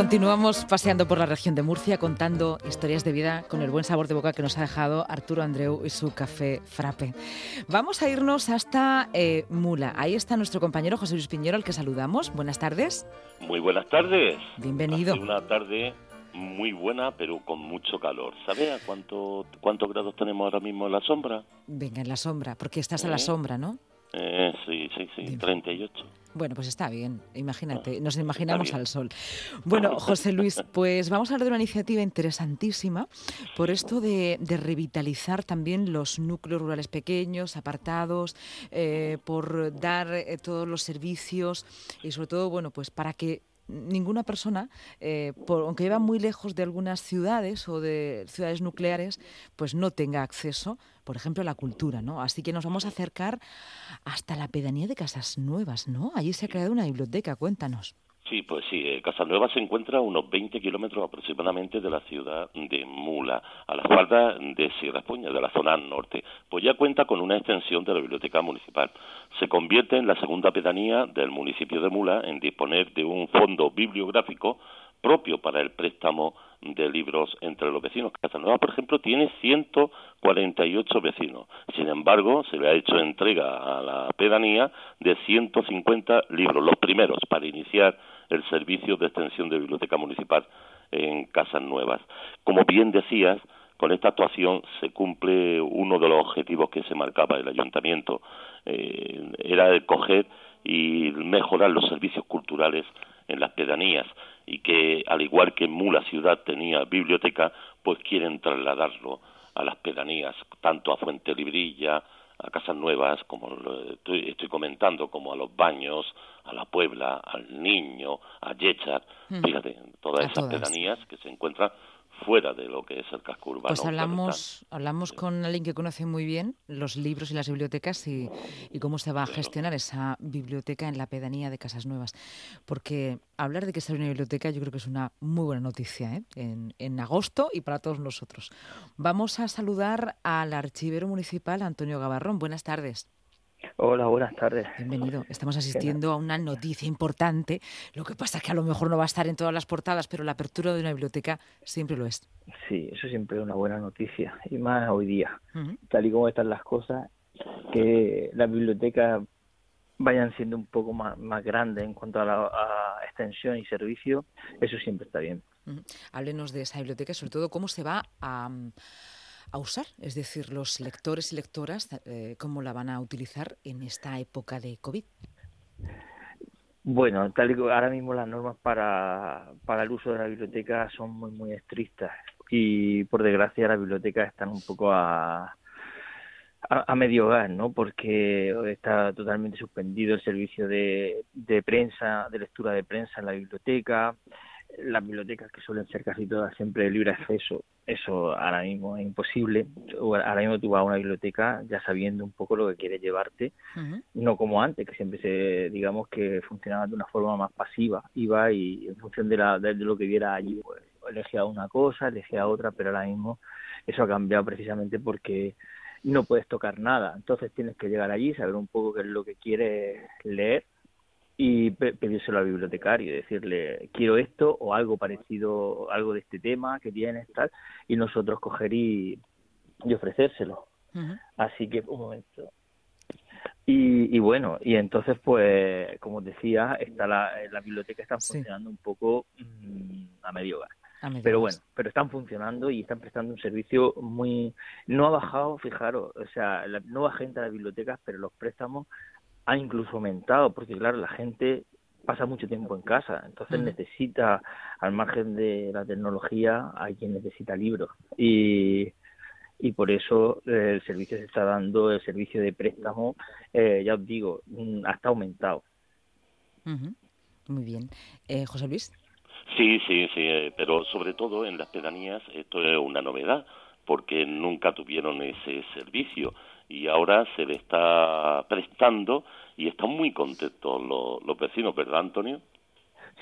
continuamos paseando por la región de Murcia contando historias de vida con el buen sabor de boca que nos ha dejado Arturo Andreu y su café frappe. Vamos a irnos hasta eh, Mula. Ahí está nuestro compañero José Luis Piñero, al que saludamos. Buenas tardes. Muy buenas tardes. Bienvenido. una tarde muy buena, pero con mucho calor. ¿Sabe a cuánto, cuántos grados tenemos ahora mismo en la sombra? Venga, en la sombra, porque estás en la ¿Eh? sombra, ¿no? Eh, sí, sí, sí, 38. Bueno, pues está bien, imagínate, nos imaginamos al sol. Bueno, José Luis, pues vamos a hablar de una iniciativa interesantísima por esto de, revitalizar también los núcleos rurales pequeños, apartados, eh, por dar eh, todos los servicios y sobre todo, bueno, pues para que ninguna persona, eh, aunque viva muy lejos de algunas ciudades o de ciudades nucleares, pues no tenga acceso, por ejemplo, a la cultura, ¿no? Así que nos vamos a acercar hasta la pedanía de Casas Nuevas, ¿no? Allí se ha creado una biblioteca, cuéntanos. Sí, pues sí, eh, Casanueva se encuentra a unos 20 kilómetros aproximadamente de la ciudad de Mula, a la falda de Sierra Puña, de la zona norte. Pues ya cuenta con una extensión de la biblioteca municipal. Se convierte en la segunda pedanía del municipio de Mula en disponer de un fondo bibliográfico propio para el préstamo de libros entre los vecinos. Casanueva, por ejemplo, tiene 148 vecinos. Sin embargo, se le ha hecho entrega a la pedanía de 150 libros, los primeros para iniciar el servicio de extensión de biblioteca municipal en Casas Nuevas. Como bien decías, con esta actuación se cumple uno de los objetivos que se marcaba el ayuntamiento, eh, era el coger y mejorar los servicios culturales en las pedanías y que al igual que Mula ciudad tenía biblioteca, pues quieren trasladarlo a las pedanías, tanto a Fuente Librilla, a Casas Nuevas, como estoy, estoy, comentando, como a los baños, a la Puebla, al Niño, a Yechar, mm. fíjate, todas esas pedanías que se encuentran fuera de lo que es el casco urbano. Pues hablamos, hablamos con alguien que conoce muy bien los libros y las bibliotecas y, cómo se va a gestionar esa biblioteca en la pedanía de Casas Nuevas. Porque hablar de que sea una biblioteca yo creo que es una muy buena noticia ¿eh? en, en agosto y para todos nosotros. Vamos a saludar al archivero municipal Antonio Gavarrón. Buenas tardes. Hola, buenas tardes. Bienvenido. Estamos asistiendo a una noticia importante. Lo que pasa es que a lo mejor no va a estar en todas las portadas, pero la apertura de una biblioteca siempre lo es. Sí, eso siempre es una buena noticia. Y más hoy día, tal y como están las cosas, que las bibliotecas vayan siendo un poco más, más grandes en cuanto a, la, extensión y servicio, eso siempre está bien. Háblenos de esa biblioteca, sobre todo cómo se va a a usar, es decir, los lectores y lectoras, eh, cómo la van a utilizar en esta época de COVID. Bueno, tal y como ahora mismo las normas para, para el uso de la biblioteca son muy, muy estrictas y por desgracia las bibliotecas están un poco a, a, medio gas, ¿no? Porque está totalmente suspendido el servicio de, de prensa, de lectura de prensa en la biblioteca, las bibliotecas que suelen ser casi todas siempre de libre acceso, eso ahora mismo es imposible. Ahora mismo tú vas a una biblioteca ya sabiendo un poco lo que quieres llevarte, no como antes, que siempre se, digamos que funcionaba de una forma más pasiva, iba y en función de, la, de, lo que viera allí, pues, elegía una cosa, elegía otra, pero ahora mismo eso ha cambiado precisamente porque no puedes tocar nada, entonces tienes que llegar allí, saber un poco qué es lo que quieres leer y pedírselo al bibliotecario y decirle quiero esto o algo parecido algo de este tema que tienes tal y nosotros coger y, ofrecérselo. Así que un momento. Y, bueno y entonces pues como decía está la, la biblioteca está funcionando un poco mm, a medio gas. Pero bueno, pero están funcionando y están prestando un servicio muy... No ha bajado, fijaros, o sea, la, no va gente a las bibliotecas, pero los préstamos ha incluso aumentado, porque claro, la gente pasa mucho tiempo en casa, entonces necesita, al margen de la tecnología, hay quien necesita libros. Y, y por eso eh, el servicio se está dando, el servicio de préstamo, eh, ya os digo, mm, hasta aumentado. Muy bien. Eh, José Luis. Sí, sí, sí, pero sobre todo en las pedanías esto es una novedad, porque nunca tuvieron ese servicio y ahora se le está prestando y están muy contentos los, vecinos, ¿verdad, Antonio?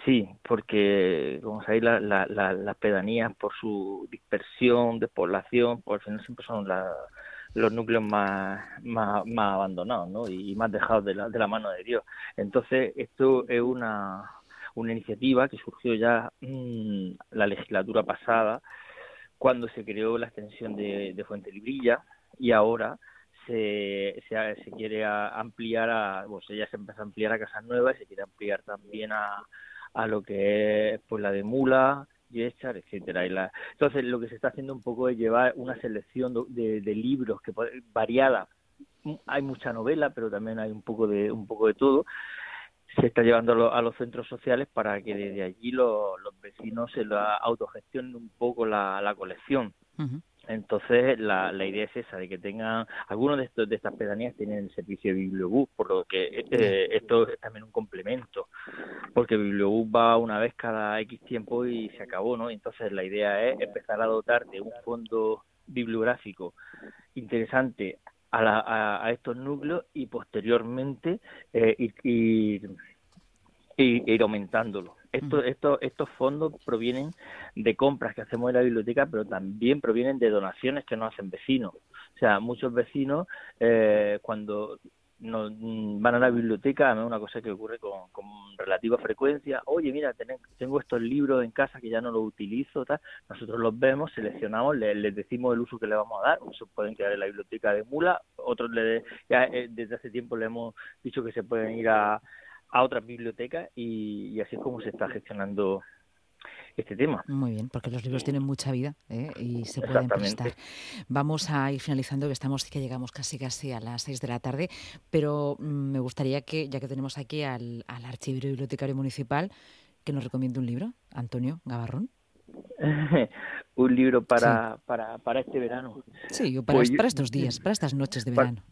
Sí, porque, como sabéis, la, las pedanías, por su dispersión de población, por el final siempre son los núcleos más, más, abandonados ¿no? y más dejados de la, de la mano de Dios. Entonces, esto es una, una iniciativa que surgió ya mm, la legislatura pasada, cuando se creó la extensión de Fuente Librilla, y ahora se, se, quiere ampliar a, bueno, ya se empieza a ampliar a Casas Nuevas y se quiere ampliar también a, a lo que es pues la de Mula, Yechar, etcétera. Y la, entonces lo que se está haciendo un poco es llevar una selección de, libros que variada. Hay mucha novela, pero también hay un poco de un poco de todo. Se está llevando a, los centros sociales para que desde allí los, los vecinos se la autogestionen un poco la colección. Entonces, la, la idea es esa, de que tengan, algunos de, estos, de estas pedanías tienen el servicio de bibliobús, por lo que eh, esto es también un complemento, porque bibliobús va una vez cada X tiempo y se acabó, ¿no? Entonces, la idea es empezar a dotar de un fondo bibliográfico interesante a, a, estos núcleos y posteriormente eh, ir, ir aumentándolo. Esto, esto, estos fondos provienen de compras que hacemos en la biblioteca, pero también provienen de donaciones que nos hacen vecinos. O sea, muchos vecinos, eh, cuando nos mm, van a la biblioteca, es una cosa que ocurre con, relativa frecuencia, oye, mira, tengo estos libros en casa que ya no los utilizo, tal. nosotros los vemos, seleccionamos, les, decimos el uso que le vamos a dar, muchos pueden quedar en la biblioteca de Mula, otros le, ya eh, desde hace tiempo le hemos dicho que se pueden ir a, a otras bibliotecas y, así es como se está gestionando este tema. Muy bien, porque los libros tienen mucha vida ¿eh? y se pueden prestar. Vamos a ir finalizando, que estamos que llegamos casi casi a las seis de la tarde, pero mm, me gustaría que, ya que tenemos aquí al, al archivero bibliotecario municipal, que nos recomiende un libro, Antonio Gavarrón. un libro para, para, para este verano. Sí, o para, pues para estos días, para estas noches de verano.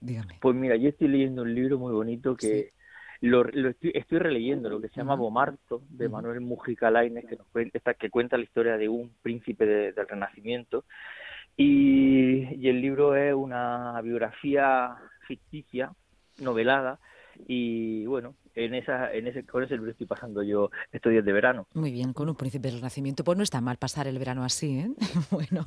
Dígame. Pues mira, yo estoy leyendo un libro muy bonito que lo, estoy, estoy, releyendo lo que se llama Bomarto de Manuel Mujica Lainez que nos cuenta, que cuenta la historia de un príncipe del Renacimiento. Y, y, el libro es una biografía ficticia novelada y bueno en esa en ese con ese libro estoy pasando yo estos días de verano. Muy bien con un príncipe del renacimiento. Pues no está mal pasar el verano así ¿eh? bueno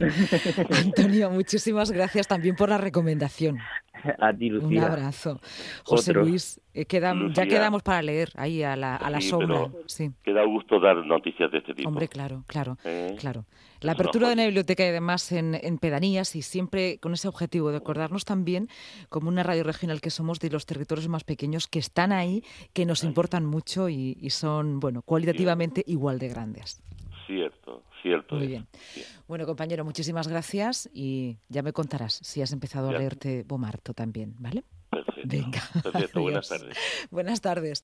Antonio muchísimas gracias también por la recomendación a ti Lucía un abrazo José Luis eh, ya quedamos para leer ahí a la, a la sombra. Sí. Queda gusto dar noticias de este tipo. Hombre, claro, claro, ¿Eh? claro. La apertura de una biblioteca y además en, en, pedanías y siempre con ese objetivo de acordarnos también, como una radio regional que somos, de los territorios más pequeños que están ahí, que nos importan mucho y, son, bueno, cualitativamente igual de grandes. Cierto, cierto. Muy bien. Bueno, compañero, muchísimas gracias y ya me contarás si has empezado a leerte Bomarto también, ¿vale? Perfecto. Venga. Perfecto. Buenas tardes. Buenas tardes.